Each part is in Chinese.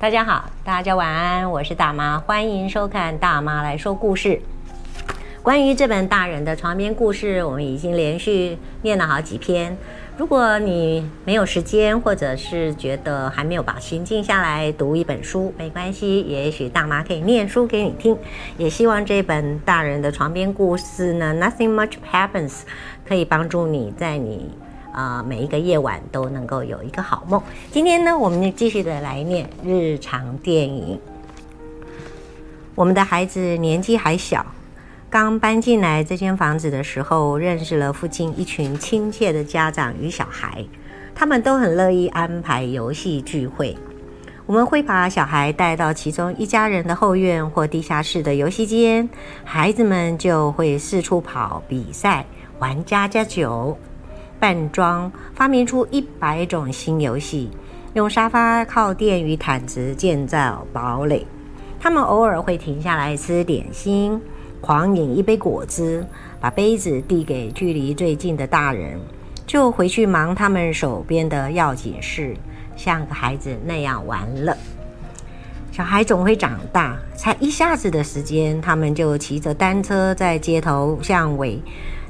大家好，大家晚安，我是大妈，欢迎收看大妈来说故事。关于这本大人的床边故事，我们已经连续念了好几篇。如果你没有时间，或者是觉得还没有把心静下来读一本书，没关系，也许大妈可以念书给你听。也希望这本大人的床边故事呢，Nothing much happens，可以帮助你在你。啊、每一个夜晚都能够有一个好梦。今天呢，我们就继续的来念日常电影。我们的孩子年纪还小，刚搬进来这间房子的时候，认识了附近一群亲切的家长与小孩，他们都很乐意安排游戏聚会。我们会把小孩带到其中一家人的后院或地下室的游戏间，孩子们就会四处跑、比赛、玩家家酒。扮装，发明出一百种新游戏，用沙发、靠垫与毯子建造堡垒。他们偶尔会停下来吃点心，狂饮一杯果汁，把杯子递给距离最近的大人，就回去忙他们手边的要紧事，像个孩子那样玩乐。小孩总会长大，才一下子的时间，他们就骑着单车在街头巷尾，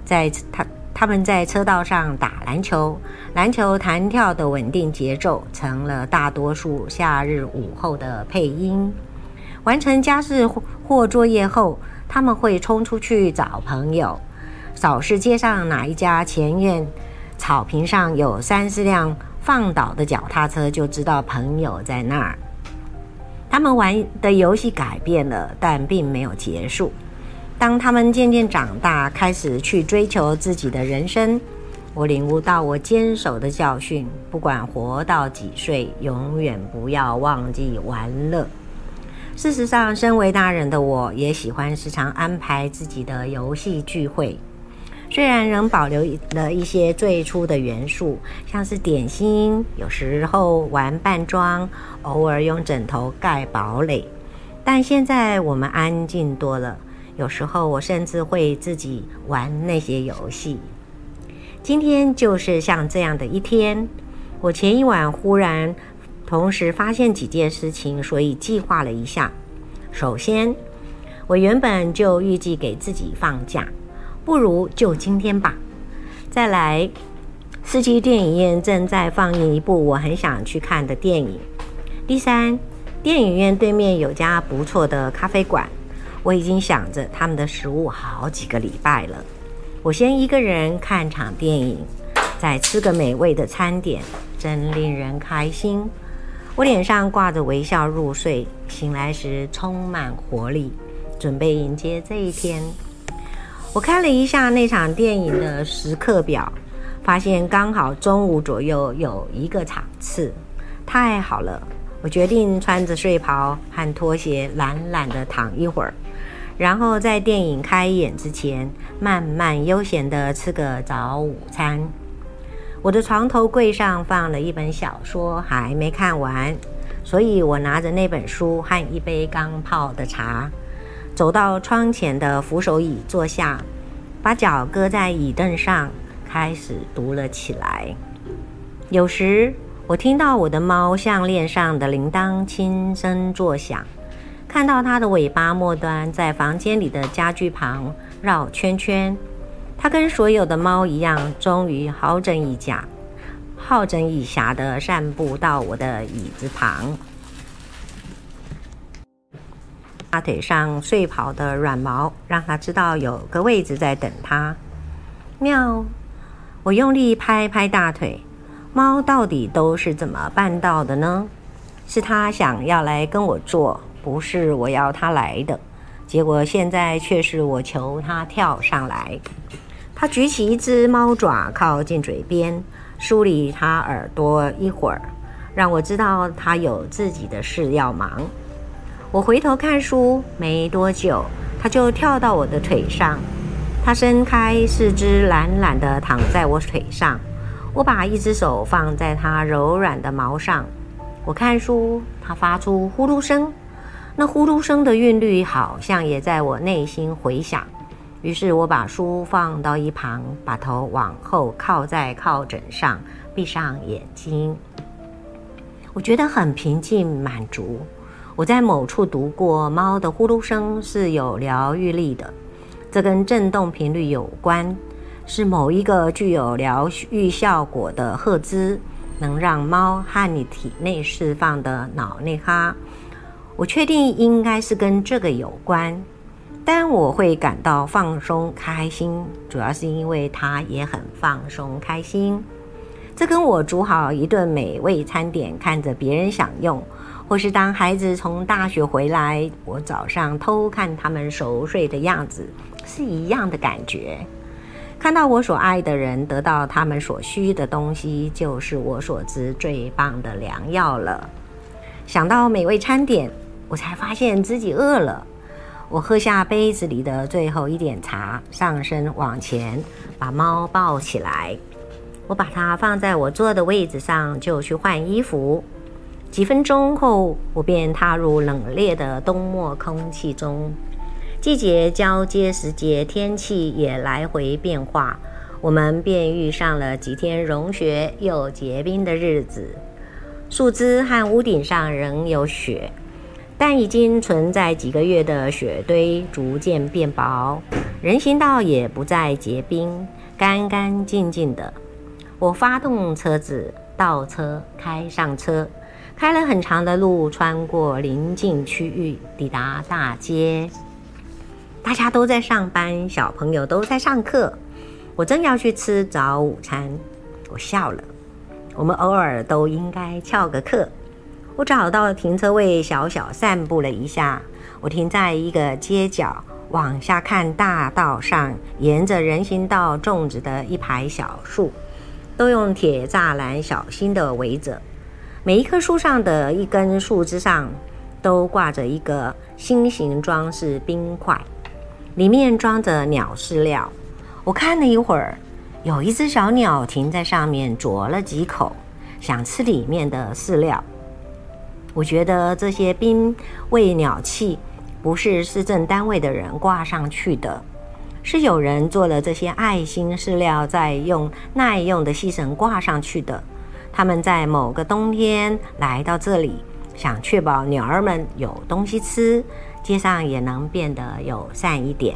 在他。他们在车道上打篮球，篮球弹跳的稳定节奏成了大多数夏日午后的配音。完成家事或作业后，他们会冲出去找朋友，扫视街上哪一家前院草坪上有三四辆放倒的脚踏车，就知道朋友在那儿。他们玩的游戏改变了，但并没有结束。当他们渐渐长大，开始去追求自己的人生，我领悟到我坚守的教训：不管活到几岁，永远不要忘记玩乐。事实上，身为大人的我也喜欢时常安排自己的游戏聚会，虽然仍保留了一些最初的元素，像是点心，有时候玩扮装，偶尔用枕头盖堡垒，但现在我们安静多了。有时候我甚至会自己玩那些游戏。今天就是像这样的一天。我前一晚忽然同时发现几件事情，所以计划了一下。首先，我原本就预计给自己放假，不如就今天吧。再来，四季电影院正在放映一部我很想去看的电影。第三，电影院对面有家不错的咖啡馆。我已经想着他们的食物好几个礼拜了。我先一个人看场电影，再吃个美味的餐点，真令人开心。我脸上挂着微笑入睡，醒来时充满活力，准备迎接这一天。我看了一下那场电影的时刻表，发现刚好中午左右有一个场次，太好了！我决定穿着睡袍和拖鞋，懒懒地躺一会儿。然后在电影开演之前，慢慢悠闲地吃个早午餐。我的床头柜上放了一本小说，还没看完，所以我拿着那本书和一杯刚泡的茶，走到窗前的扶手椅坐下，把脚搁在椅凳上，开始读了起来。有时我听到我的猫项链上的铃铛轻声作响。看到它的尾巴末端在房间里的家具旁绕圈圈，它跟所有的猫一样，终于好整以暇、好整以暇地散步到我的椅子旁。大腿上睡袍的软毛让它知道有个位置在等它。喵！我用力拍拍大腿，猫到底都是怎么办到的呢？是它想要来跟我坐。不是我要他来的，结果现在却是我求他跳上来。他举起一只猫爪靠近嘴边，梳理他耳朵一会儿，让我知道他有自己的事要忙。我回头看书，没多久，他就跳到我的腿上。他伸开四肢，懒懒地躺在我腿上。我把一只手放在他柔软的毛上。我看书，他发出呼噜声。那呼噜声的韵律好像也在我内心回响，于是我把书放到一旁，把头往后靠在靠枕上，闭上眼睛。我觉得很平静满足。我在某处读过，猫的呼噜声是有疗愈力的，这跟振动频率有关，是某一个具有疗愈效果的赫兹，能让猫和你体内释放的脑内哈。我确定应该是跟这个有关，但我会感到放松开心，主要是因为它也很放松开心。这跟我煮好一顿美味餐点，看着别人享用，或是当孩子从大学回来，我早上偷看他们熟睡的样子，是一样的感觉。看到我所爱的人得到他们所需的东西，就是我所知最棒的良药了。想到美味餐点，我才发现自己饿了。我喝下杯子里的最后一点茶，上身往前，把猫抱起来。我把它放在我坐的位置上，就去换衣服。几分钟后，我便踏入冷冽的冬末空气中。季节交接时节，天气也来回变化，我们便遇上了几天融雪又结冰的日子。树枝和屋顶上仍有雪，但已经存在几个月的雪堆逐渐变薄，人行道也不再结冰，干干净净的。我发动车子，倒车，开上车，开了很长的路，穿过邻近区域，抵达大街。大家都在上班，小朋友都在上课。我正要去吃早午餐，我笑了。我们偶尔都应该翘个课。我找到了停车位，小小散步了一下。我停在一个街角，往下看大道上，沿着人行道种植的一排小树。都用铁栅栏小心地围着，每一棵树上的一根树枝上都挂着一个心形装饰冰块，里面装着鸟饲料。我看了一会儿，有一只小鸟停在上面啄了几口，想吃里面的饲料。我觉得这些冰喂鸟器不是市政单位的人挂上去的。是有人做了这些爱心饲料，再用耐用的细绳挂上去的。他们在某个冬天来到这里，想确保鸟儿们有东西吃，街上也能变得友善一点。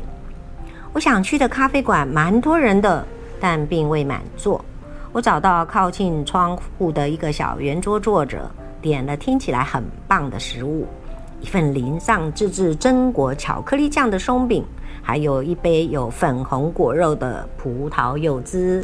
我想去的咖啡馆蛮多人的，但并未满座。我找到靠近窗户的一个小圆桌坐着，点了听起来很棒的食物，一份淋上自制榛果巧克力酱的松饼。还有一杯有粉红果肉的葡萄柚汁。